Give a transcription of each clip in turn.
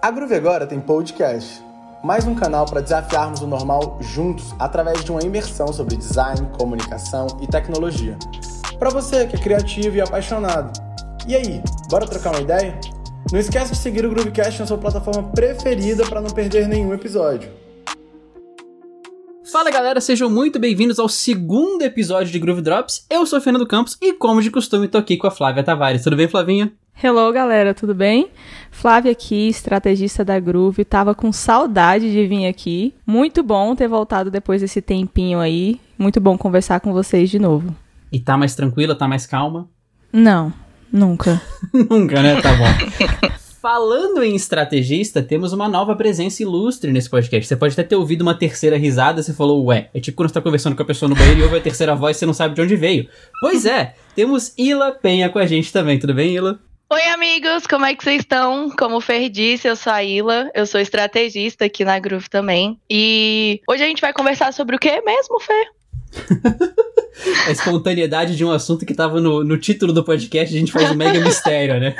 A Groove agora tem podcast, mais um canal para desafiarmos o normal juntos através de uma imersão sobre design, comunicação e tecnologia. Para você que é criativo e apaixonado. E aí, bora trocar uma ideia? Não esquece de seguir o Groovecast na sua plataforma preferida para não perder nenhum episódio. Fala galera, sejam muito bem-vindos ao segundo episódio de Groove Drops. Eu sou o Fernando Campos e, como de costume, tô aqui com a Flávia Tavares. Tudo bem, Flavinha? Hello, galera, tudo bem? Flávia aqui, estrategista da Groove. Tava com saudade de vir aqui. Muito bom ter voltado depois desse tempinho aí. Muito bom conversar com vocês de novo. E tá mais tranquila, tá mais calma? Não, nunca. nunca, né? Tá bom. Falando em estrategista, temos uma nova presença ilustre nesse podcast. Você pode até ter ouvido uma terceira risada, você falou, ué, é tipo quando você tá conversando com a pessoa no banheiro e ouve a terceira voz e você não sabe de onde veio. Pois é, temos Ila Penha com a gente também, tudo bem, Ila? Oi, amigos, como é que vocês estão? Como o Fer disse, eu sou a Ila, eu sou estrategista aqui na Groove também. E hoje a gente vai conversar sobre o que mesmo, Fer? a espontaneidade de um assunto que tava no, no título do podcast, a gente faz um mega mistério, né?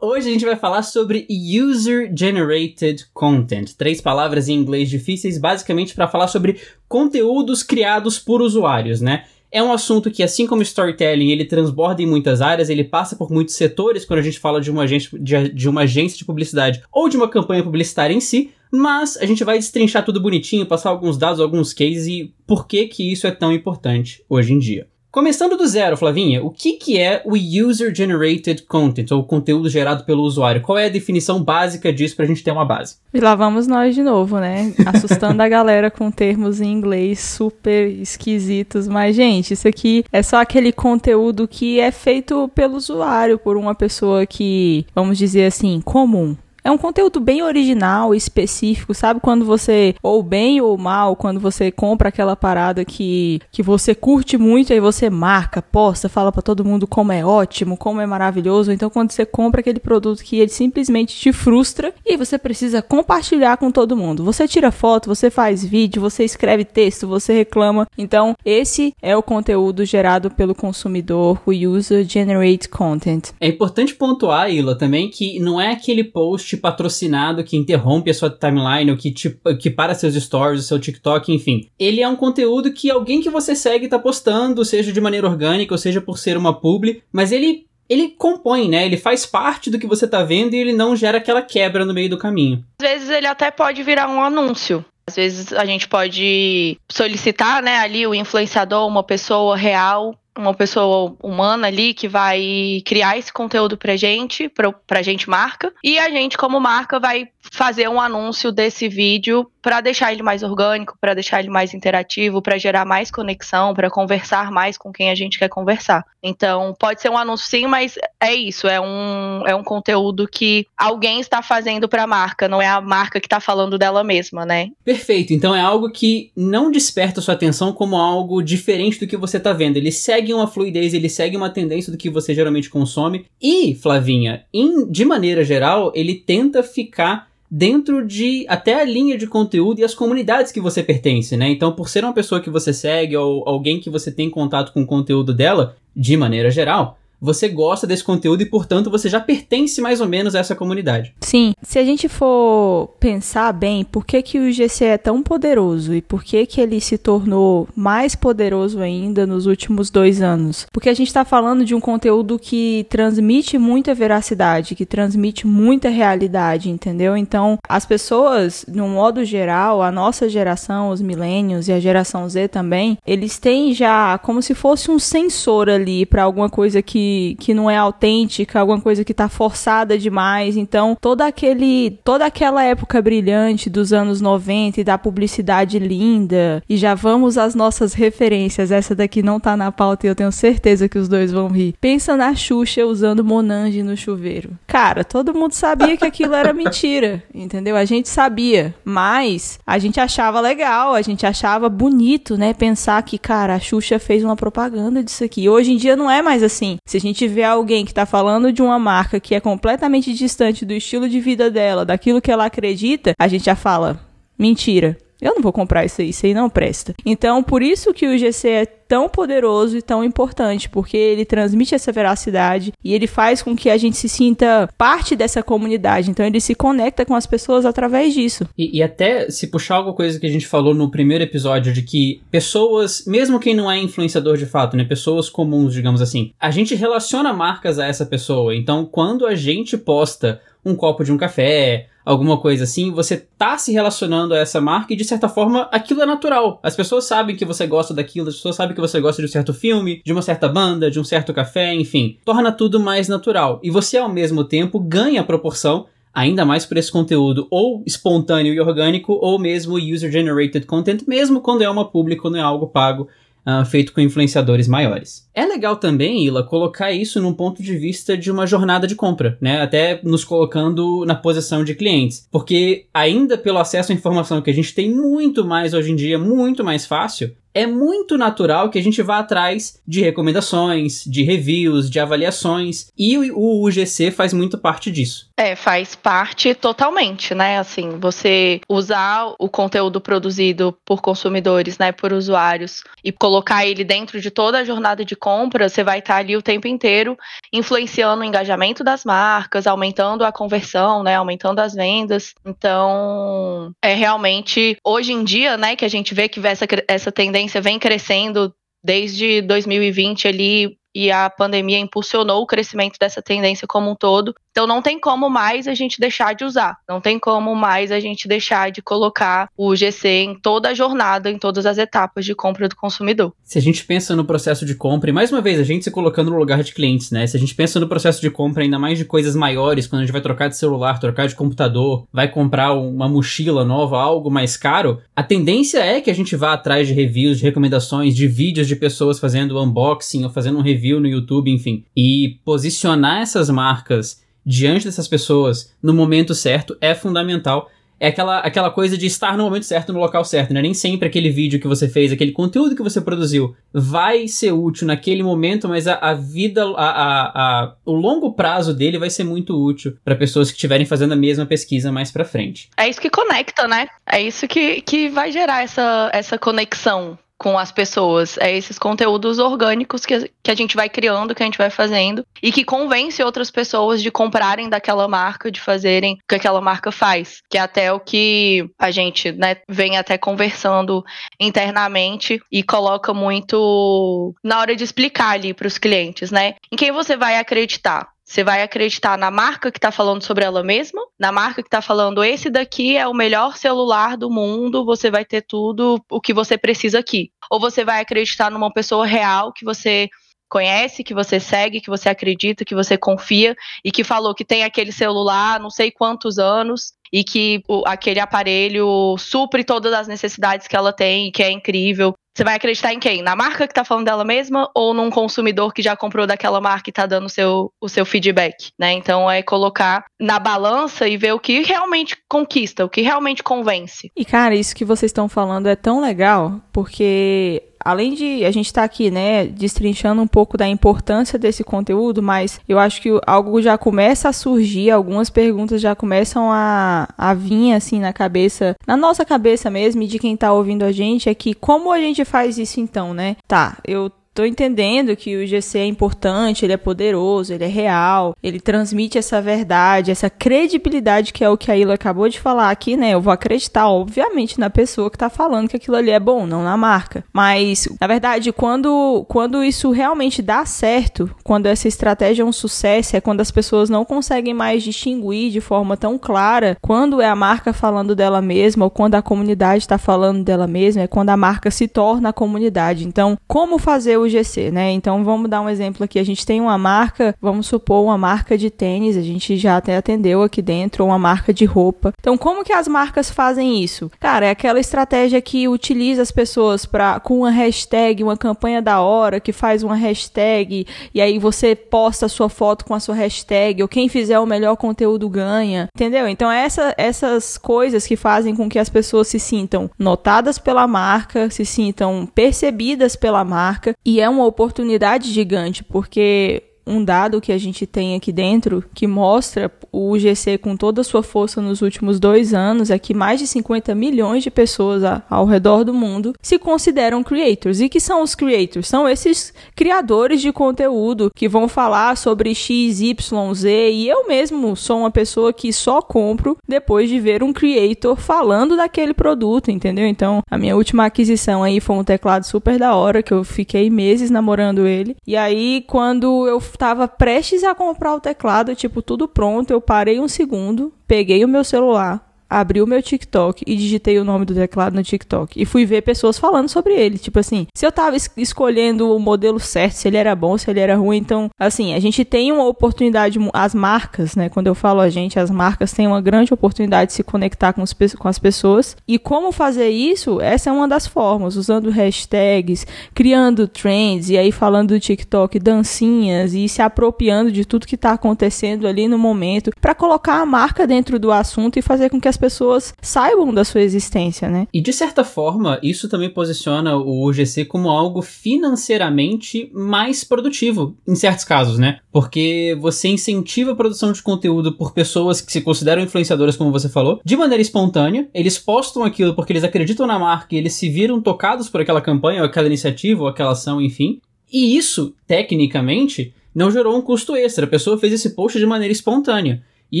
Hoje a gente vai falar sobre User Generated Content. Três palavras em inglês difíceis, basicamente para falar sobre conteúdos criados por usuários, né? É um assunto que, assim como storytelling, ele transborda em muitas áreas, ele passa por muitos setores quando a gente fala de uma agência de, de, uma agência de publicidade ou de uma campanha publicitária em si, mas a gente vai destrinchar tudo bonitinho, passar alguns dados, alguns cases e por que que isso é tão importante hoje em dia. Começando do zero, Flavinha, o que, que é o User Generated Content, ou conteúdo gerado pelo usuário? Qual é a definição básica disso pra gente ter uma base? E lá vamos nós de novo, né? Assustando a galera com termos em inglês super esquisitos. Mas, gente, isso aqui é só aquele conteúdo que é feito pelo usuário, por uma pessoa que, vamos dizer assim, comum. É um conteúdo bem original, específico, sabe? Quando você, ou bem ou mal, quando você compra aquela parada que, que você curte muito, aí você marca, posta, fala para todo mundo como é ótimo, como é maravilhoso. Então, quando você compra aquele produto que ele simplesmente te frustra e você precisa compartilhar com todo mundo. Você tira foto, você faz vídeo, você escreve texto, você reclama. Então, esse é o conteúdo gerado pelo consumidor, o User Generate Content. É importante pontuar, Ila, também que não é aquele post patrocinado que interrompe a sua timeline ou que, te, que para seus stories, o seu TikTok, enfim. Ele é um conteúdo que alguém que você segue tá postando, seja de maneira orgânica ou seja por ser uma publi, mas ele ele compõe, né? Ele faz parte do que você tá vendo e ele não gera aquela quebra no meio do caminho. Às vezes ele até pode virar um anúncio. Às vezes a gente pode solicitar, né, ali o influenciador, uma pessoa real, uma pessoa humana ali que vai criar esse conteúdo pra gente, pra, pra gente marca, e a gente, como marca, vai fazer um anúncio desse vídeo para deixar ele mais orgânico, para deixar ele mais interativo, para gerar mais conexão, para conversar mais com quem a gente quer conversar. Então, pode ser um anúncio sim, mas é isso, é um, é um conteúdo que alguém está fazendo para a marca, não é a marca que está falando dela mesma, né? Perfeito. Então é algo que não desperta sua atenção como algo diferente do que você está vendo. Ele segue uma fluidez, ele segue uma tendência do que você geralmente consome. E, Flavinha, em, de maneira geral, ele tenta ficar dentro de até a linha de conteúdo e as comunidades que você pertence, né? Então, por ser uma pessoa que você segue ou alguém que você tem contato com o conteúdo dela, de maneira geral, você gosta desse conteúdo e, portanto, você já pertence mais ou menos a essa comunidade. Sim. Se a gente for pensar bem, por que, que o GC é tão poderoso e por que, que ele se tornou mais poderoso ainda nos últimos dois anos? Porque a gente está falando de um conteúdo que transmite muita veracidade, que transmite muita realidade, entendeu? Então, as pessoas, no modo geral, a nossa geração, os milênios e a geração Z também, eles têm já como se fosse um sensor ali para alguma coisa que que, não é autêntica, alguma coisa que tá forçada demais. Então, toda aquele toda aquela época brilhante dos anos 90 e da publicidade linda, e já vamos às nossas referências. Essa daqui não tá na pauta e eu tenho certeza que os dois vão rir. Pensa na Xuxa usando Monange no chuveiro. Cara, todo mundo sabia que aquilo era mentira, entendeu? A gente sabia, mas a gente achava legal, a gente achava bonito, né? Pensar que, cara, a Xuxa fez uma propaganda disso aqui. Hoje em dia não é mais assim. Se a gente vê alguém que está falando de uma marca que é completamente distante do estilo de vida dela, daquilo que ela acredita, a gente já fala: mentira. Eu não vou comprar isso aí, isso aí não presta. Então, por isso que o GC é tão poderoso e tão importante, porque ele transmite essa veracidade e ele faz com que a gente se sinta parte dessa comunidade. Então ele se conecta com as pessoas através disso. E, e até se puxar alguma coisa que a gente falou no primeiro episódio de que pessoas, mesmo quem não é influenciador de fato, né, pessoas comuns, digamos assim, a gente relaciona marcas a essa pessoa. Então quando a gente posta um copo de um café, alguma coisa assim, você tá se relacionando a essa marca e de certa forma aquilo é natural. As pessoas sabem que você gosta daquilo, as pessoas sabem que você gosta de um certo filme, de uma certa banda, de um certo café, enfim. Torna tudo mais natural. E você ao mesmo tempo ganha proporção ainda mais por esse conteúdo ou espontâneo e orgânico ou mesmo user generated content, mesmo quando é uma publi, quando é algo pago uh, feito com influenciadores maiores. É legal também, Ila, colocar isso num ponto de vista de uma jornada de compra, né? Até nos colocando na posição de clientes. Porque ainda pelo acesso à informação que a gente tem muito mais hoje em dia, muito mais fácil, é muito natural que a gente vá atrás de recomendações, de reviews, de avaliações, e o UGC faz muito parte disso. É, faz parte totalmente, né? Assim, você usar o conteúdo produzido por consumidores, né, por usuários, e colocar ele dentro de toda a jornada de compra, você vai estar ali o tempo inteiro influenciando o engajamento das marcas, aumentando a conversão, né, aumentando as vendas. Então, é realmente hoje em dia, né, que a gente vê que essa, essa tendência tendência vem crescendo desde 2020 ali e a pandemia impulsionou o crescimento dessa tendência como um todo. Então não tem como mais a gente deixar de usar, não tem como mais a gente deixar de colocar o GC em toda a jornada, em todas as etapas de compra do consumidor. Se a gente pensa no processo de compra, e mais uma vez, a gente se colocando no lugar de clientes, né? Se a gente pensa no processo de compra ainda mais de coisas maiores, quando a gente vai trocar de celular, trocar de computador, vai comprar uma mochila nova, algo mais caro, a tendência é que a gente vá atrás de reviews, de recomendações, de vídeos de pessoas fazendo unboxing ou fazendo um review no YouTube, enfim. E posicionar essas marcas diante dessas pessoas no momento certo é fundamental. É aquela, aquela coisa de estar no momento certo, no local certo, né? Nem sempre aquele vídeo que você fez, aquele conteúdo que você produziu vai ser útil naquele momento, mas a, a vida, a, a, a, o longo prazo dele vai ser muito útil para pessoas que estiverem fazendo a mesma pesquisa mais para frente. É isso que conecta, né? É isso que, que vai gerar essa, essa conexão com as pessoas. É esses conteúdos orgânicos que, que a gente vai criando, que a gente vai fazendo e que convence outras pessoas de comprarem daquela marca, de fazerem o que aquela marca faz. Que é até o que a gente né, vem até conversando internamente e coloca muito na hora de explicar ali para os clientes, né? Em quem você vai acreditar? Você vai acreditar na marca que está falando sobre ela mesma, na marca que está falando esse daqui é o melhor celular do mundo, você vai ter tudo o que você precisa aqui. Ou você vai acreditar numa pessoa real que você conhece, que você segue, que você acredita, que você confia e que falou que tem aquele celular não sei quantos anos e que o, aquele aparelho supre todas as necessidades que ela tem e que é incrível. Você vai acreditar em quem? Na marca que está falando dela mesma ou num consumidor que já comprou daquela marca e está dando o seu, o seu feedback, né? Então é colocar na balança e ver o que realmente conquista, o que realmente convence. E cara, isso que vocês estão falando é tão legal, porque além de a gente estar tá aqui, né, destrinchando um pouco da importância desse conteúdo, mas eu acho que algo já começa a surgir, algumas perguntas já começam a, a vir assim na cabeça, na nossa cabeça mesmo, e de quem está ouvindo a gente, é que como a gente faz isso então, né? Tá, eu Tô entendendo que o GC é importante, ele é poderoso, ele é real, ele transmite essa verdade, essa credibilidade que é o que a Ila acabou de falar aqui, né? Eu vou acreditar, obviamente, na pessoa que tá falando que aquilo ali é bom, não na marca. Mas, na verdade, quando, quando isso realmente dá certo, quando essa estratégia é um sucesso, é quando as pessoas não conseguem mais distinguir de forma tão clara quando é a marca falando dela mesma ou quando a comunidade está falando dela mesma, é quando a marca se torna a comunidade. Então, como fazer o o GC, né? Então vamos dar um exemplo aqui. A gente tem uma marca, vamos supor uma marca de tênis, a gente já até atendeu aqui dentro, uma marca de roupa. Então como que as marcas fazem isso? Cara, é aquela estratégia que utiliza as pessoas para com uma hashtag, uma campanha da hora, que faz uma hashtag e aí você posta a sua foto com a sua hashtag, ou quem fizer o melhor conteúdo ganha, entendeu? Então essa, essas coisas que fazem com que as pessoas se sintam notadas pela marca, se sintam percebidas pela marca e é uma oportunidade gigante, porque um dado que a gente tem aqui dentro que mostra o GC com toda a sua força nos últimos dois anos é que mais de 50 milhões de pessoas ao redor do mundo se consideram creators. E que são os creators? São esses criadores de conteúdo que vão falar sobre X, Y, Z. E eu mesmo sou uma pessoa que só compro depois de ver um creator falando daquele produto, entendeu? Então, a minha última aquisição aí foi um teclado super da hora que eu fiquei meses namorando ele. E aí, quando eu tava prestes a comprar o teclado, tipo, tudo pronto, eu parei um segundo, peguei o meu celular, abri o meu TikTok e digitei o nome do teclado no TikTok. E fui ver pessoas falando sobre ele. Tipo assim, se eu tava es escolhendo o modelo certo, se ele era bom, se ele era ruim. Então, assim, a gente tem uma oportunidade, as marcas, né? Quando eu falo a gente, as marcas têm uma grande oportunidade de se conectar com, os, com as pessoas. E como fazer isso? Essa é uma das formas, usando hashtags, criando trends, e aí falando do TikTok, dancinhas, e se apropriando de tudo que tá acontecendo ali no momento, para colocar a marca dentro do assunto e fazer com que as pessoas saibam da sua existência, né? E de certa forma, isso também posiciona o UGC como algo financeiramente mais produtivo, em certos casos, né? Porque você incentiva a produção de conteúdo por pessoas que se consideram influenciadoras, como você falou, de maneira espontânea. Eles postam aquilo porque eles acreditam na marca e eles se viram tocados por aquela campanha, ou aquela iniciativa, ou aquela ação, enfim. E isso, tecnicamente, não gerou um custo extra. A pessoa fez esse post de maneira espontânea. E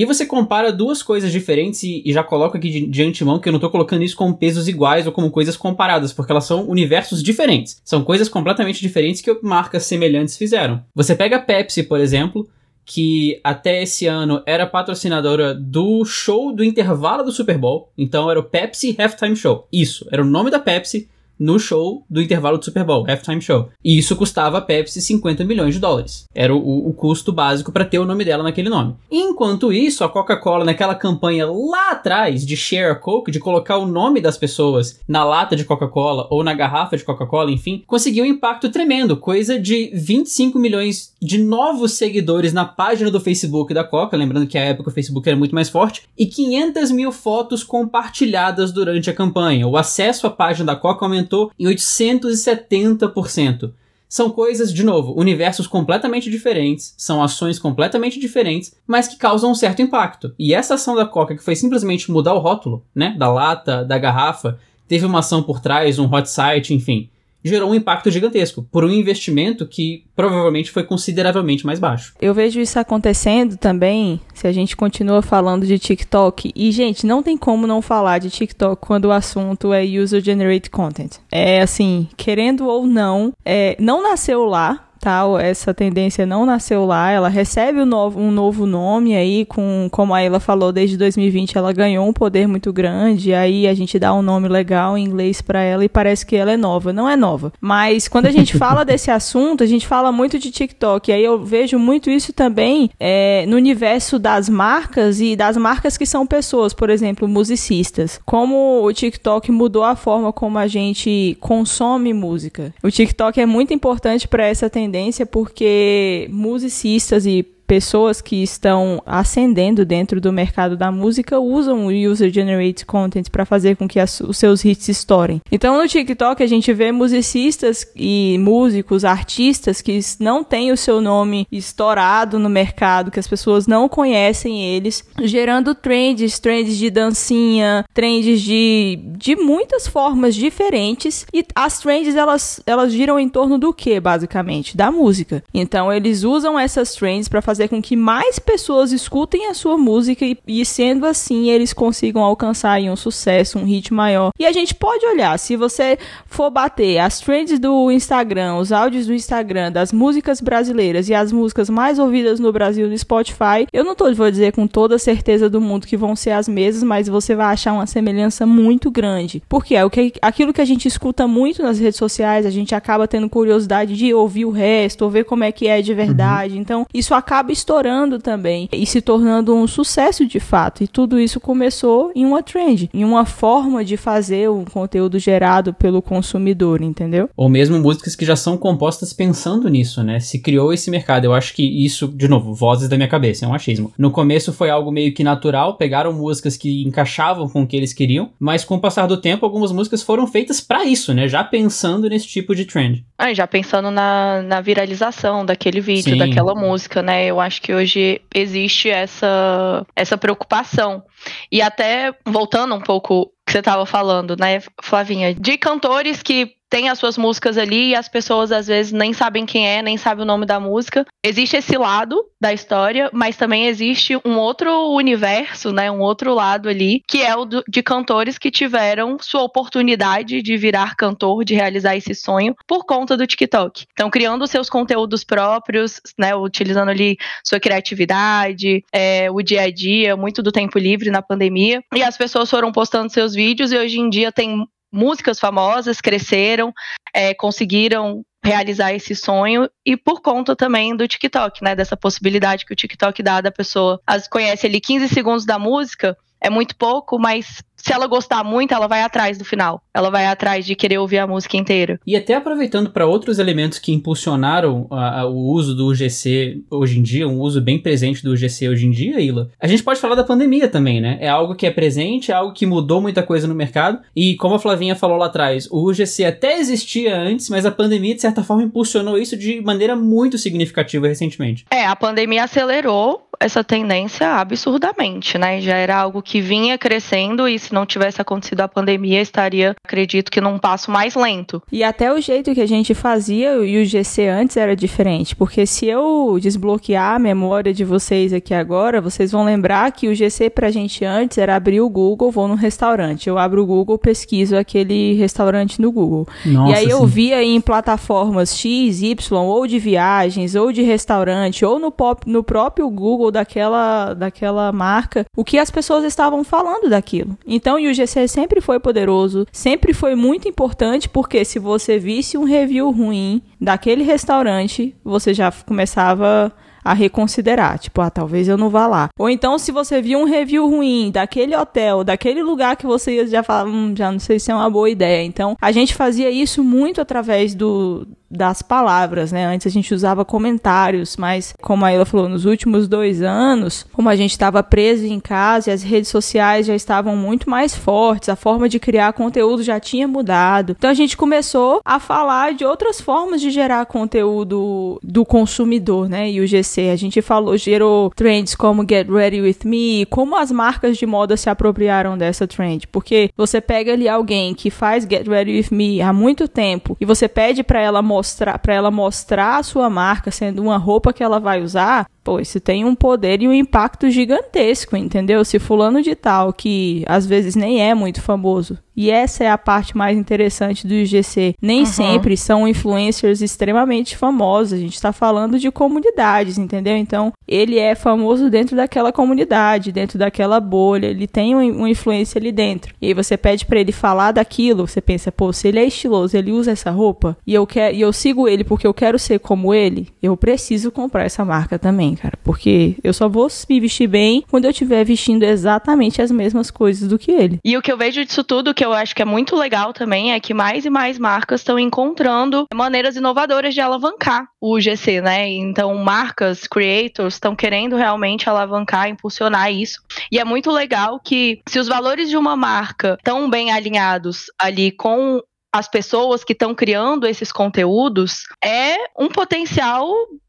aí você compara duas coisas diferentes e, e já coloco aqui de, de, antemão que eu não tô colocando isso como pesos iguais ou como coisas comparadas, porque elas são universos diferentes. São coisas completamente diferentes que marcas semelhantes fizeram. Você pega a Pepsi, por exemplo, que até esse ano era patrocinadora do show do intervalo do Super Bowl. Então era o Pepsi Halftime Show. Isso, era o nome da Pepsi no show do intervalo do Super Bowl, halftime show. E isso custava a Pepsi 50 milhões de dólares. Era o, o custo básico para ter o nome dela naquele nome. Enquanto isso, a Coca-Cola, naquela campanha lá atrás de Share a Coke, de colocar o nome das pessoas na lata de Coca-Cola ou na garrafa de Coca-Cola, enfim, conseguiu um impacto tremendo, coisa de 25 milhões de novos seguidores na página do Facebook da Coca, lembrando que a época o Facebook era muito mais forte, e 500 mil fotos compartilhadas durante a campanha. O acesso à página da Coca aumentou aumentou em 870%. São coisas, de novo, universos completamente diferentes, são ações completamente diferentes, mas que causam um certo impacto. E essa ação da Coca, que foi simplesmente mudar o rótulo, né, da lata, da garrafa, teve uma ação por trás, um hot site, enfim gerou um impacto gigantesco por um investimento que provavelmente foi consideravelmente mais baixo. Eu vejo isso acontecendo também se a gente continua falando de TikTok. E, gente, não tem como não falar de TikTok quando o assunto é user generated content. É assim, querendo ou não, é, não nasceu lá, tal, essa tendência não nasceu lá, ela recebe um novo, um novo nome aí, com, como a ela falou, desde 2020 ela ganhou um poder muito grande, aí a gente dá um nome legal em inglês para ela e parece que ela é nova. Não é nova. Mas quando a gente fala desse assunto, a gente fala muito de TikTok, e aí eu vejo muito isso também é, no universo das marcas e das marcas que são pessoas, por exemplo, musicistas. Como o TikTok mudou a forma como a gente consome música. O TikTok é muito importante para essa tendência tendência porque musicistas e pessoas que estão ascendendo dentro do mercado da música usam o user generated content para fazer com que as, os seus hits estourem. Então no TikTok a gente vê musicistas e músicos, artistas que não têm o seu nome estourado no mercado, que as pessoas não conhecem eles, gerando trends, trends de dancinha, trends de, de muitas formas diferentes e as trends elas elas giram em torno do que basicamente da música. Então eles usam essas trends para fazer fazer com que mais pessoas escutem a sua música e, e sendo assim eles consigam alcançar um sucesso, um hit maior. E a gente pode olhar, se você for bater as trends do Instagram, os áudios do Instagram, das músicas brasileiras e as músicas mais ouvidas no Brasil no Spotify, eu não tô, vou dizer com toda certeza do mundo que vão ser as mesmas, mas você vai achar uma semelhança muito grande. Porque é o que, aquilo que a gente escuta muito nas redes sociais, a gente acaba tendo curiosidade de ouvir o resto, ou ver como é que é de verdade. Uhum. Então, isso acaba acaba estourando também e se tornando um sucesso de fato. E tudo isso começou em uma trend, em uma forma de fazer um conteúdo gerado pelo consumidor, entendeu? Ou mesmo músicas que já são compostas pensando nisso, né? Se criou esse mercado. Eu acho que isso, de novo, vozes da minha cabeça, é um achismo. No começo foi algo meio que natural, pegaram músicas que encaixavam com o que eles queriam, mas com o passar do tempo, algumas músicas foram feitas para isso, né? Já pensando nesse tipo de trend. Ah, já pensando na, na viralização daquele vídeo, Sim. daquela música, né? Eu acho que hoje existe essa, essa preocupação. E até voltando um pouco que você estava falando, né, Flavinha, de cantores que tem as suas músicas ali e as pessoas às vezes nem sabem quem é, nem sabem o nome da música. Existe esse lado da história, mas também existe um outro universo, né, um outro lado ali, que é o de cantores que tiveram sua oportunidade de virar cantor, de realizar esse sonho por conta do TikTok. Então, criando seus conteúdos próprios, né, utilizando ali sua criatividade, é, o dia a dia, muito do tempo livre na pandemia. E as pessoas foram postando seus vídeos e hoje em dia tem músicas famosas cresceram, é, conseguiram realizar esse sonho e por conta também do TikTok, né? Dessa possibilidade que o TikTok dá da pessoa. As conhece ali 15 segundos da música, é muito pouco, mas se ela gostar muito, ela vai atrás do final. Ela vai atrás de querer ouvir a música inteira. E até aproveitando para outros elementos que impulsionaram a, a, o uso do UGC hoje em dia, um uso bem presente do UGC hoje em dia, Ila, a gente pode falar da pandemia também, né? É algo que é presente, é algo que mudou muita coisa no mercado. E como a Flavinha falou lá atrás, o UGC até existia antes, mas a pandemia, de certa forma, impulsionou isso de maneira muito significativa recentemente. É, a pandemia acelerou essa tendência absurdamente, né? Já era algo que vinha crescendo e se não tivesse acontecido a pandemia, estaria, acredito que num passo mais lento. E até o jeito que a gente fazia o GC antes era diferente, porque se eu desbloquear a memória de vocês aqui agora, vocês vão lembrar que o GC pra gente antes era abrir o Google, vou no restaurante. Eu abro o Google, pesquiso aquele restaurante no Google. Nossa, e aí sim. eu via em plataformas X, Y, ou de viagens, ou de restaurante, ou no, pop, no próprio Google daquela, daquela marca, o que as pessoas estavam falando daquilo. Então, o UGC sempre foi poderoso, sempre foi muito importante, porque se você visse um review ruim daquele restaurante, você já começava a reconsiderar. Tipo, ah, talvez eu não vá lá. Ou então, se você viu um review ruim daquele hotel, daquele lugar que você já fala, hum, já não sei se é uma boa ideia. Então, a gente fazia isso muito através do, das palavras, né? Antes a gente usava comentários, mas como a Ela falou, nos últimos dois anos, como a gente estava preso em casa e as redes sociais já estavam muito mais fortes, a forma de criar conteúdo já tinha mudado. Então a gente começou a falar de outras formas de gerar conteúdo do consumidor, né? E o GC, a gente falou, gerou trends como Get Ready With Me, como as marcas de moda se apropriaram dessa trend, porque você pega ali alguém que faz Get Ready With Me há muito tempo e você pede para ela mostrar mostrar para ela mostrar a sua marca sendo uma roupa que ela vai usar, pô, isso tem um poder e um impacto gigantesco, entendeu? Se fulano de tal, que às vezes nem é muito famoso, e essa é a parte mais interessante do IGC, nem uhum. sempre são influencers extremamente famosos, a gente está falando de comunidades, entendeu? Então, ele é famoso dentro daquela comunidade, dentro daquela bolha, ele tem uma influência ali dentro. E aí você pede para ele falar daquilo, você pensa, pô, se ele é estiloso, ele usa essa roupa, e eu quero, e eu sigo ele porque eu quero ser como ele, eu preciso comprar essa marca também cara. Porque eu só vou me vestir bem quando eu estiver vestindo exatamente as mesmas coisas do que ele. E o que eu vejo disso tudo, que eu acho que é muito legal também, é que mais e mais marcas estão encontrando maneiras inovadoras de alavancar o GC, né? Então, marcas, creators estão querendo realmente alavancar, impulsionar isso. E é muito legal que, se os valores de uma marca estão bem alinhados ali com as pessoas que estão criando esses conteúdos, é um potencial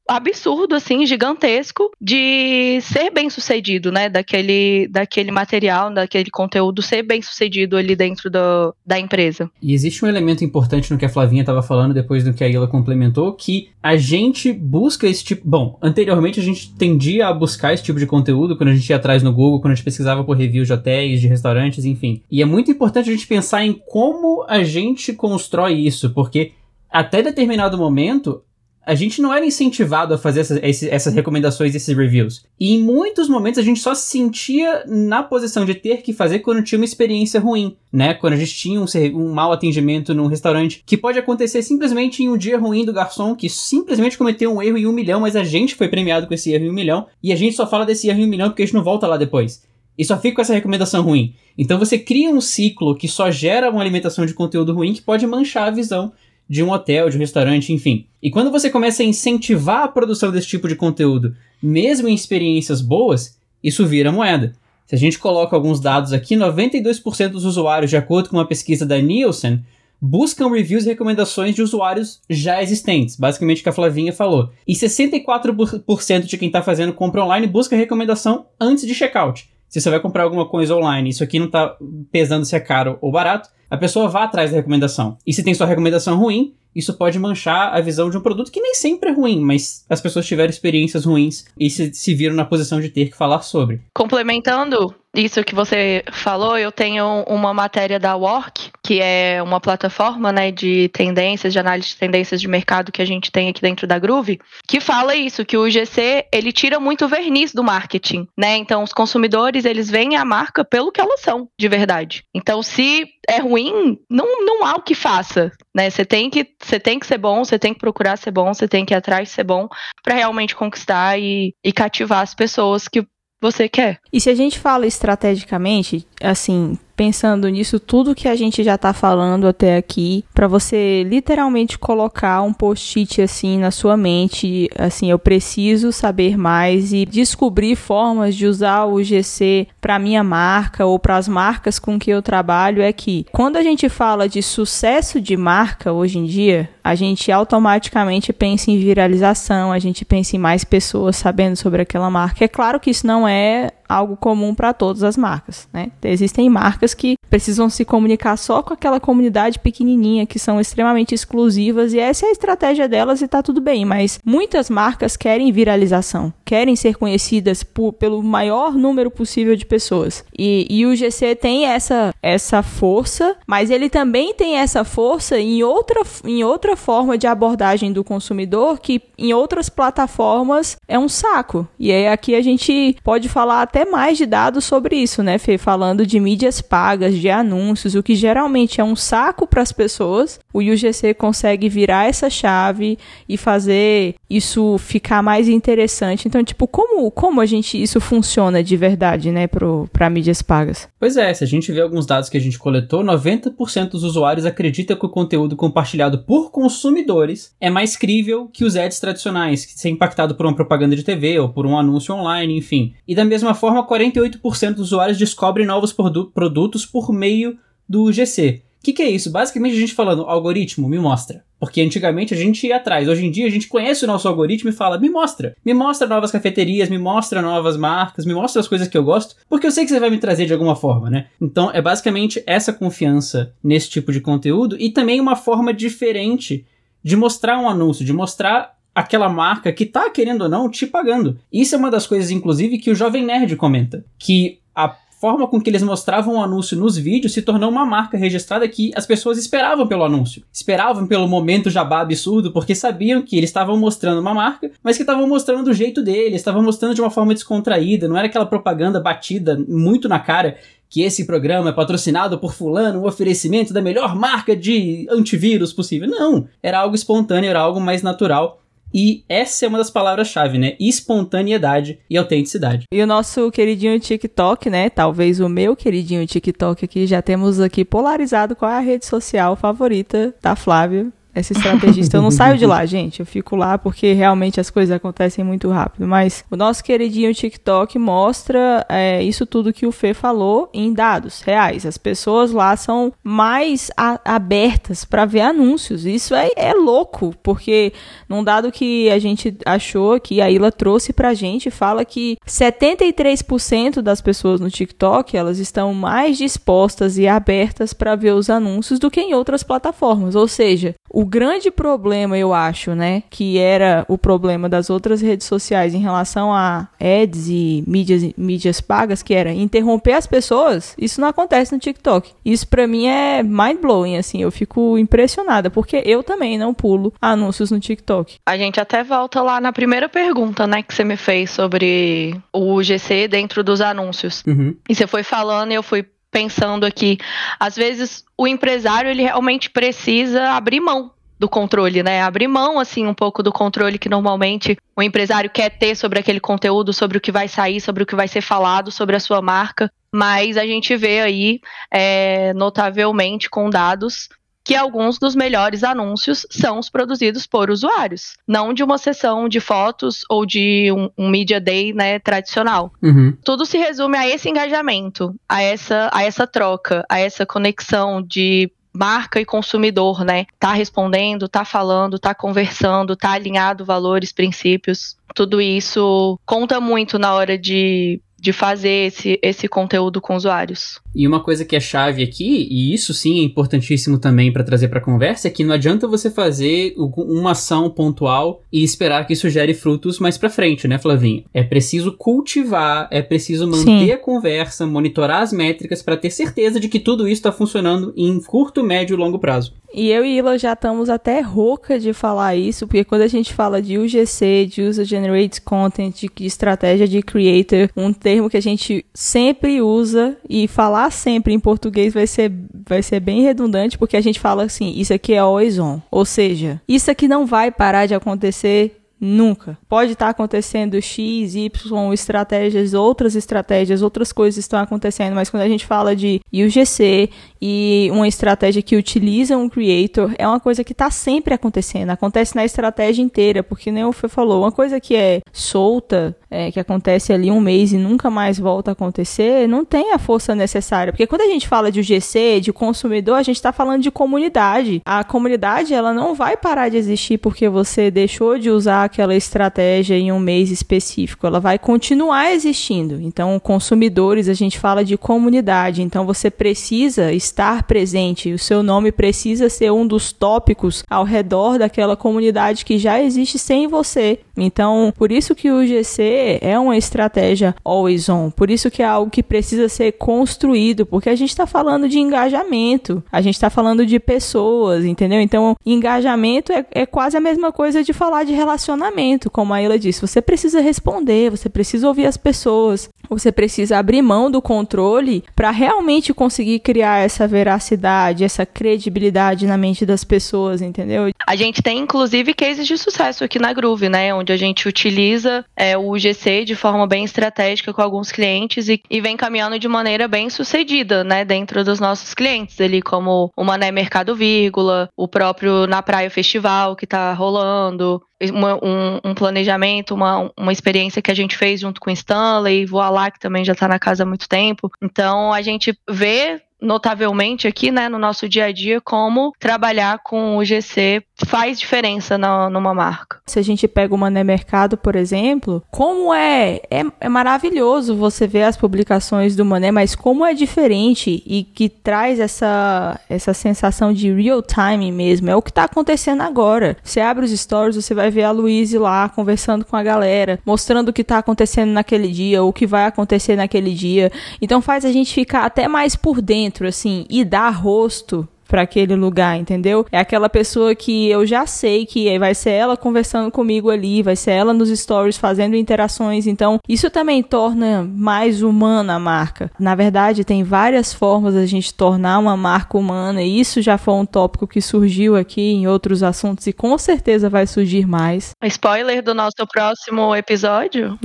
absurdo, assim, gigantesco de ser bem sucedido, né? Daquele, daquele material, daquele conteúdo ser bem sucedido ali dentro do, da empresa. E existe um elemento importante no que a Flavinha estava falando, depois do que a Ila complementou, que a gente busca esse tipo. Bom, anteriormente a gente tendia a buscar esse tipo de conteúdo quando a gente ia atrás no Google, quando a gente pesquisava por reviews de hotéis, de restaurantes, enfim. E é muito importante a gente pensar em como a gente constrói isso, porque até determinado momento a gente não era incentivado a fazer essas, essas recomendações, esses reviews. E em muitos momentos a gente só se sentia na posição de ter que fazer quando tinha uma experiência ruim, né? Quando a gente tinha um, um mau atendimento num restaurante, que pode acontecer simplesmente em um dia ruim do garçom, que simplesmente cometeu um erro em um milhão, mas a gente foi premiado com esse erro em um milhão, e a gente só fala desse erro em um milhão porque a gente não volta lá depois. E só fica com essa recomendação ruim. Então você cria um ciclo que só gera uma alimentação de conteúdo ruim que pode manchar a visão de um hotel, de um restaurante, enfim. E quando você começa a incentivar a produção desse tipo de conteúdo, mesmo em experiências boas, isso vira moeda. Se a gente coloca alguns dados aqui, 92% dos usuários, de acordo com uma pesquisa da Nielsen, buscam reviews e recomendações de usuários já existentes, basicamente o que a Flavinha falou. E 64% de quem está fazendo compra online busca recomendação antes de checkout. Se você vai comprar alguma coisa online, isso aqui não está pesando se é caro ou barato, a pessoa vá atrás da recomendação. E se tem sua recomendação ruim, isso pode manchar a visão de um produto que nem sempre é ruim, mas as pessoas tiveram experiências ruins e se, se viram na posição de ter que falar sobre. Complementando isso que você falou, eu tenho uma matéria da Work, que é uma plataforma né, de tendências, de análise de tendências de mercado que a gente tem aqui dentro da Groove, que fala isso, que o GC ele tira muito verniz do marketing, né? Então os consumidores eles veem a marca pelo que elas são, de verdade. Então se é ruim, não, não há o que faça, né? Você tem que você tem que ser bom, você tem que procurar ser bom, você tem que ir atrás de ser bom para realmente conquistar e, e cativar as pessoas que você quer. E se a gente fala estrategicamente, assim, pensando nisso tudo que a gente já está falando até aqui, para você literalmente colocar um post-it assim na sua mente, assim, eu preciso saber mais e descobrir formas de usar o GC para minha marca ou para as marcas com que eu trabalho é que quando a gente fala de sucesso de marca hoje em dia, a gente automaticamente pensa em viralização, a gente pensa em mais pessoas sabendo sobre aquela marca. É claro que isso não é algo comum para todas as marcas, né? Existem marcas que precisam se comunicar só com aquela comunidade pequenininha, que são extremamente exclusivas e essa é a estratégia delas e tá tudo bem, mas muitas marcas querem viralização, querem ser conhecidas por, pelo maior número possível de pessoas. E, e o GC tem essa, essa força, mas ele também tem essa força em outra, em outra forma de abordagem do consumidor que em outras plataformas é um saco. E aí aqui a gente pode falar até mais de dados sobre isso, né, Fê? Falando de mídias pagas, de anúncios, o que geralmente é um saco para as pessoas, o UGC consegue virar essa chave e fazer isso ficar mais interessante. Então, tipo, como, como a gente isso funciona de verdade, né, para mídias pagas? Pois é, se a gente vê alguns dados que a gente coletou, 90% dos usuários acreditam que o conteúdo compartilhado por consumidores é mais crível que os ads tradicionais, que ser impactado por uma propaganda de TV ou por um anúncio online, enfim. E da mesma forma, forma, 48% dos usuários descobrem novos produ produtos por meio do GC. Que, que é isso? Basicamente a gente falando, algoritmo, me mostra. Porque antigamente a gente ia atrás. Hoje em dia a gente conhece o nosso algoritmo e fala, me mostra. Me mostra novas cafeterias, me mostra novas marcas, me mostra as coisas que eu gosto, porque eu sei que você vai me trazer de alguma forma, né? Então é basicamente essa confiança nesse tipo de conteúdo e também uma forma diferente de mostrar um anúncio, de mostrar aquela marca que tá, querendo ou não, te pagando. Isso é uma das coisas, inclusive, que o Jovem Nerd comenta. Que a forma com que eles mostravam o anúncio nos vídeos se tornou uma marca registrada que as pessoas esperavam pelo anúncio. Esperavam pelo momento jabá absurdo, porque sabiam que eles estavam mostrando uma marca, mas que estavam mostrando do jeito deles, estavam mostrando de uma forma descontraída, não era aquela propaganda batida muito na cara que esse programa é patrocinado por fulano, um oferecimento da melhor marca de antivírus possível. Não, era algo espontâneo, era algo mais natural e essa é uma das palavras-chave, né? Espontaneidade e autenticidade. E o nosso queridinho TikTok, né? Talvez o meu queridinho TikTok aqui, já temos aqui polarizado qual é a rede social favorita da Flávia essa estrategista. Eu não saio de lá, gente. Eu fico lá porque realmente as coisas acontecem muito rápido. Mas o nosso queridinho TikTok mostra é, isso tudo que o Fê falou em dados reais. As pessoas lá são mais a, abertas para ver anúncios. Isso é, é louco, porque num dado que a gente achou que a Ila trouxe pra gente, fala que 73% das pessoas no TikTok elas estão mais dispostas e abertas para ver os anúncios do que em outras plataformas. Ou seja, o grande problema, eu acho, né, que era o problema das outras redes sociais em relação a ads e mídias, mídias pagas, que era interromper as pessoas, isso não acontece no TikTok. Isso para mim é mind blowing, assim, eu fico impressionada, porque eu também não pulo anúncios no TikTok. A gente até volta lá na primeira pergunta, né, que você me fez sobre o GC dentro dos anúncios. Uhum. E você foi falando e eu fui pensando aqui, às vezes o empresário ele realmente precisa abrir mão do controle, né? Abrir mão assim um pouco do controle que normalmente o empresário quer ter sobre aquele conteúdo, sobre o que vai sair, sobre o que vai ser falado, sobre a sua marca. Mas a gente vê aí é, notavelmente com dados que alguns dos melhores anúncios são os produzidos por usuários, não de uma sessão de fotos ou de um, um media day, né, tradicional. Uhum. Tudo se resume a esse engajamento, a essa, a essa troca, a essa conexão de marca e consumidor, né? Tá respondendo, tá falando, tá conversando, tá alinhado valores, princípios. Tudo isso conta muito na hora de, de fazer esse, esse conteúdo com usuários. E uma coisa que é chave aqui, e isso sim é importantíssimo também para trazer para conversa, é que não adianta você fazer uma ação pontual e esperar que isso gere frutos mais para frente, né, Flavinho? É preciso cultivar, é preciso manter sim. a conversa, monitorar as métricas para ter certeza de que tudo isso está funcionando em curto, médio e longo prazo. E eu e Ila já estamos até rouca de falar isso, porque quando a gente fala de UGC, de User Generated Content, de estratégia de creator, um termo que a gente sempre usa e falar sempre em português vai ser, vai ser bem redundante, porque a gente fala assim, isso aqui é always on. Ou seja, isso aqui não vai parar de acontecer Nunca. Pode estar acontecendo X, Y, estratégias, outras estratégias, outras coisas estão acontecendo, mas quando a gente fala de UGC e uma estratégia que utiliza um creator, é uma coisa que está sempre acontecendo. Acontece na estratégia inteira, porque nem o Fê falou, uma coisa que é solta, é, que acontece ali um mês e nunca mais volta a acontecer, não tem a força necessária. Porque quando a gente fala de UGC, de consumidor, a gente está falando de comunidade. A comunidade, ela não vai parar de existir porque você deixou de usar aquela estratégia em um mês específico, ela vai continuar existindo. Então, consumidores, a gente fala de comunidade, então você precisa estar presente, o seu nome precisa ser um dos tópicos ao redor daquela comunidade que já existe sem você. Então, por isso que o GC é uma estratégia always on, por isso que é algo que precisa ser construído, porque a gente está falando de engajamento, a gente está falando de pessoas, entendeu? Então, engajamento é, é quase a mesma coisa de falar de relacionamento relacionamento, como a Ila disse. Você precisa responder, você precisa ouvir as pessoas, você precisa abrir mão do controle para realmente conseguir criar essa veracidade, essa credibilidade na mente das pessoas, entendeu? A gente tem inclusive cases de sucesso aqui na Groove, né? Onde a gente utiliza é, o UGC de forma bem estratégica com alguns clientes e, e, vem caminhando de maneira bem sucedida, né? Dentro dos nossos clientes, ali como o Mané Mercado Vírgula, o próprio Na Praia Festival que está rolando, um, um, planejamento, uma, uma experiência que a gente fez junto com o Stanley, Voa lá, que também já está na casa há muito tempo. Então a gente vê notavelmente aqui, né, no nosso dia a dia, como trabalhar com o GC faz diferença na, numa marca. Se a gente pega o Mané Mercado, por exemplo, como é, é, é maravilhoso você ver as publicações do Mané, mas como é diferente e que traz essa, essa sensação de real time mesmo, é o que está acontecendo agora. Você abre os stories, você vai ver a Luíse lá conversando com a galera, mostrando o que está acontecendo naquele dia, o que vai acontecer naquele dia. Então faz a gente ficar até mais por dentro, assim, e dar rosto para aquele lugar, entendeu? É aquela pessoa que eu já sei que vai ser ela conversando comigo ali, vai ser ela nos stories fazendo interações. Então, isso também torna mais humana a marca. Na verdade, tem várias formas da gente tornar uma marca humana, e isso já foi um tópico que surgiu aqui em outros assuntos e com certeza vai surgir mais. Spoiler do nosso próximo episódio?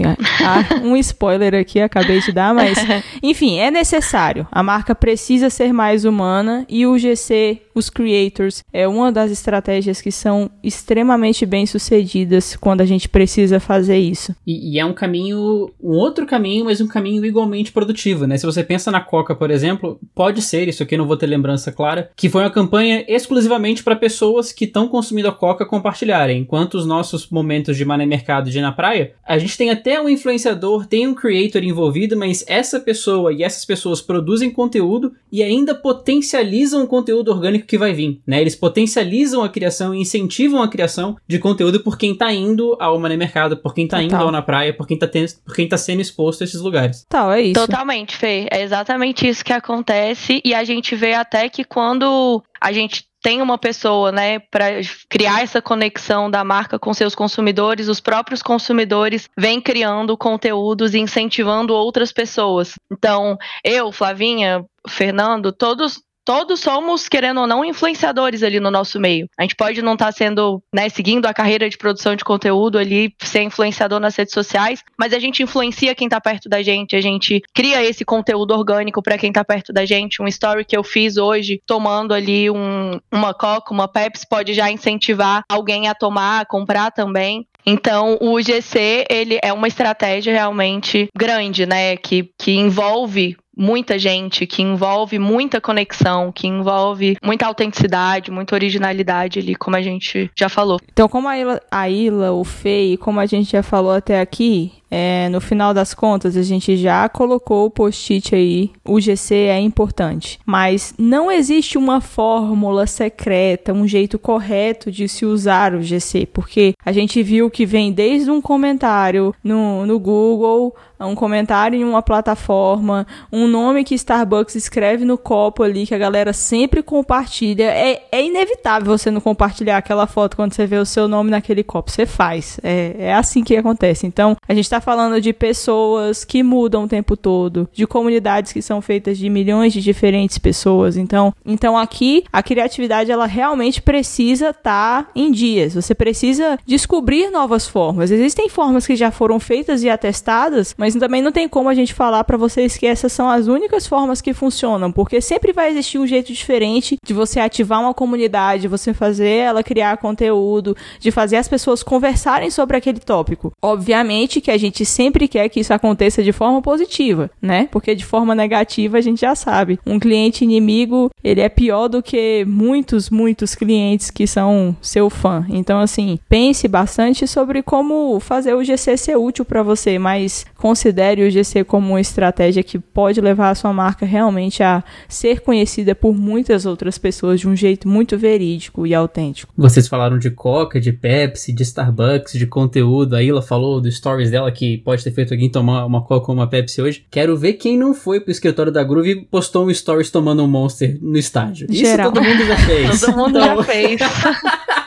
Ah, um spoiler aqui acabei de dar, mas enfim, é necessário. A marca precisa ser mais humana e o GC os creators é uma das estratégias que são extremamente bem sucedidas quando a gente precisa fazer isso. E, e, é um caminho, um outro caminho, mas um caminho igualmente produtivo, né? Se você pensa na Coca, por exemplo, pode ser, isso aqui não vou ter lembrança clara, que foi uma campanha exclusivamente para pessoas que estão consumindo a Coca compartilharem. Enquanto os nossos momentos de mané mercado de ir na praia, a gente tem até um influenciador, tem um creator envolvido, mas essa pessoa e essas pessoas produzem conteúdo e ainda potencializam o conteúdo conteúdo orgânico que vai vir, né? Eles potencializam a criação e incentivam a criação de conteúdo por quem tá indo ao Money Mercado, por quem tá Total. indo ao na praia, por quem tá, tendo, por quem tá sendo exposto a esses lugares. Tal, é isso. Totalmente, Fê. É exatamente isso que acontece. E a gente vê até que quando a gente tem uma pessoa, né, para criar essa conexão da marca com seus consumidores, os próprios consumidores vêm criando conteúdos e incentivando outras pessoas. Então, eu, Flavinha, Fernando, todos todos somos, querendo ou não, influenciadores ali no nosso meio. A gente pode não estar sendo, né, seguindo a carreira de produção de conteúdo ali, ser influenciador nas redes sociais, mas a gente influencia quem tá perto da gente, a gente cria esse conteúdo orgânico para quem tá perto da gente. Um story que eu fiz hoje, tomando ali um, uma Coca, uma Pepsi, pode já incentivar alguém a tomar, a comprar também. Então, o GC, ele é uma estratégia realmente grande, né, que, que envolve muita gente, que envolve muita conexão, que envolve muita autenticidade, muita originalidade ali, como a gente já falou. Então, como a Ilha, a Ilha o e como a gente já falou até aqui, é, no final das contas, a gente já colocou o post-it aí. O GC é importante. Mas não existe uma fórmula secreta, um jeito correto de se usar o GC. Porque a gente viu que vem desde um comentário no, no Google, um comentário em uma plataforma, um nome que Starbucks escreve no copo ali, que a galera sempre compartilha. É, é inevitável você não compartilhar aquela foto quando você vê o seu nome naquele copo. Você faz. É, é assim que acontece. Então, a gente está falando de pessoas que mudam o tempo todo, de comunidades que são feitas de milhões de diferentes pessoas. Então, então aqui a criatividade ela realmente precisa estar tá em dias. Você precisa descobrir novas formas. Existem formas que já foram feitas e atestadas, mas também não tem como a gente falar para vocês que essas são as únicas formas que funcionam, porque sempre vai existir um jeito diferente de você ativar uma comunidade, de você fazer ela criar conteúdo, de fazer as pessoas conversarem sobre aquele tópico. Obviamente que a gente sempre quer que isso aconteça de forma positiva, né? Porque de forma negativa a gente já sabe. Um cliente inimigo, ele é pior do que muitos, muitos clientes que são seu fã. Então, assim, pense bastante sobre como fazer o GC ser útil para você, mas considere o GC como uma estratégia que pode levar a sua marca realmente a ser conhecida por muitas outras pessoas de um jeito muito verídico e autêntico. Vocês falaram de Coca, de Pepsi, de Starbucks, de conteúdo. A Ila falou do stories dela que pode ter feito alguém tomar uma Coca ou uma Pepsi hoje. Quero ver quem não foi pro escritório da Groove e postou um stories tomando um Monster no estádio. Geral. Isso todo mundo já fez. Todo mundo Então, já fez.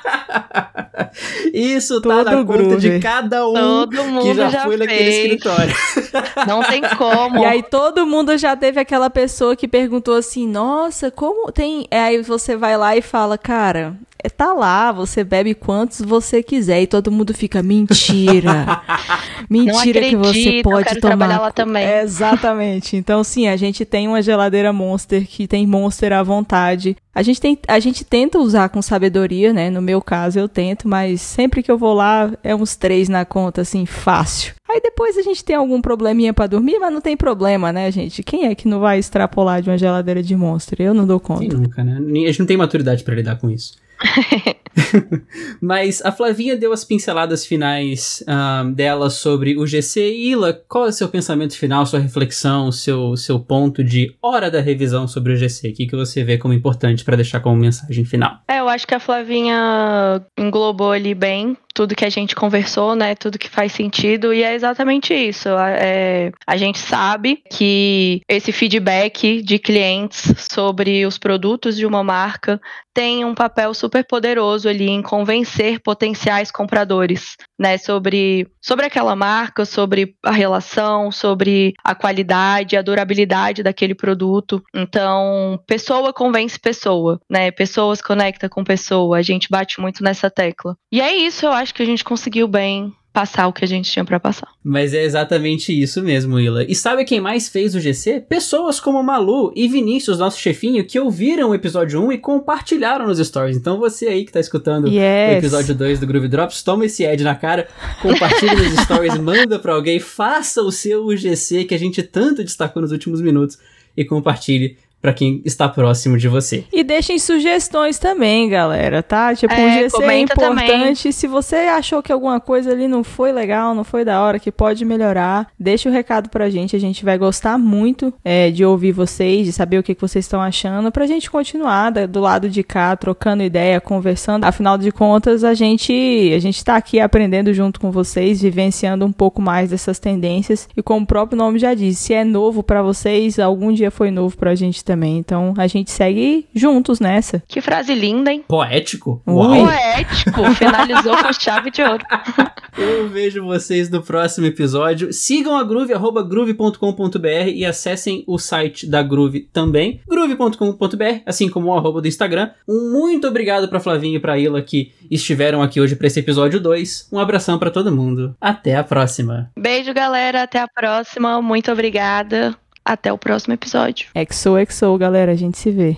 Isso tá Todo na conta Groove. de cada um Todo mundo que já, já foi naquele fez. escritório. Não tem como. E aí todo mundo já teve aquela pessoa que perguntou assim: "Nossa, como tem?" É, Aí você vai lá e fala: "Cara, tá lá, você bebe quantos você quiser." E todo mundo fica: "Mentira. Mentira que você acredito, eu pode quero tomar." trabalhar lá também. É, exatamente. Então, sim, a gente tem uma geladeira Monster que tem Monster à vontade. A gente, tem, a gente tenta usar com sabedoria, né? No meu caso, eu tento, mas sempre que eu vou lá, é uns três na conta, assim, fácil. Aí depois a gente tem algum probleminha pra dormir, mas não tem problema, né, gente? Quem é que não vai extrapolar de uma geladeira de Monster? Eu não dou conta. Quem nunca, né? A gente não tem maturidade pra lidar com isso. Mas a Flavinha deu as pinceladas finais ah, dela sobre o GC. Ila, qual é o seu pensamento final, sua reflexão, seu, seu ponto de hora da revisão sobre o GC? O que, que você vê como importante pra deixar como mensagem final? É, eu acho que a Flavinha englobou ali bem tudo que a gente conversou, né? Tudo que faz sentido. E é exatamente isso. É, a gente sabe que esse feedback de clientes sobre os produtos de uma marca tem um papel super poderoso ali em convencer potenciais compradores, né? Sobre, sobre aquela marca, sobre a relação, sobre a qualidade, a durabilidade daquele produto. Então, pessoa convence pessoa, né? Pessoas conecta com pessoa. A gente bate muito nessa tecla. E é isso, eu acho que a gente conseguiu bem passar o que a gente tinha pra passar. Mas é exatamente isso mesmo, Ila. E sabe quem mais fez o GC? Pessoas como Malu e Vinícius, nosso chefinho, que ouviram o episódio 1 e compartilharam nos stories. Então você aí que tá escutando o Yes. episódio 2 do Groove Drops, toma esse ad na cara, compartilha nos stories, manda pra alguém, faça o seu UGC que a gente tanto destacou nos últimos minutos e compartilhe para quem está próximo de você. E deixem sugestões também, galera, tá? Tipo, É, um GC é importante. também. Se você achou que alguma coisa ali não foi legal, não foi da hora, que pode melhorar, deixa o recado pra gente. A gente vai gostar muito é, de ouvir vocês, de saber o que, que vocês estão achando, pra gente continuar da- do lado de cá, trocando ideia, conversando. Afinal de contas, a gente, a gente tá aqui aprendendo junto com vocês, vivenciando um pouco mais dessas tendências. E como o próprio nome já diz, se é novo pra vocês, algum dia foi novo pra gente também. Então a gente segue juntos nessa. Que frase linda, hein? Poético? Uau! Poético. Finalizou com chave de ouro. Eu vejo vocês no próximo episódio. Sigam a Groove, arroba groove.com.br e acessem o site da Groove também, groove.com.br, assim como o arroba do Instagram. Um muito obrigado pra Flavinha e pra Ila que estiveram aqui hoje pra esse episódio 2. Um abração pra todo mundo. Até a próxima. Beijo, galera. Até a próxima. Muito obrigada. Até o próximo episódio. XOXO, galera, a gente se vê.